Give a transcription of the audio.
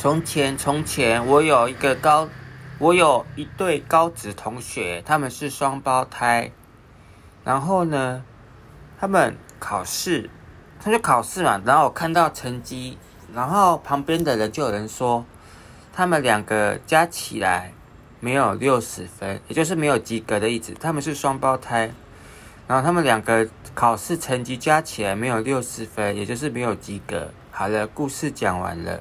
从前从前我有一个高我有一对高职同学他们是双胞胎。然后呢他们考试他就考试嘛然后我看到成绩然后旁边的人就有人说他们两个加起来没有六十分也就是没有及格的意思他们是双胞胎。然后他们两个考试成绩加起来没有六十分也就是没有及格。好了故事讲完了。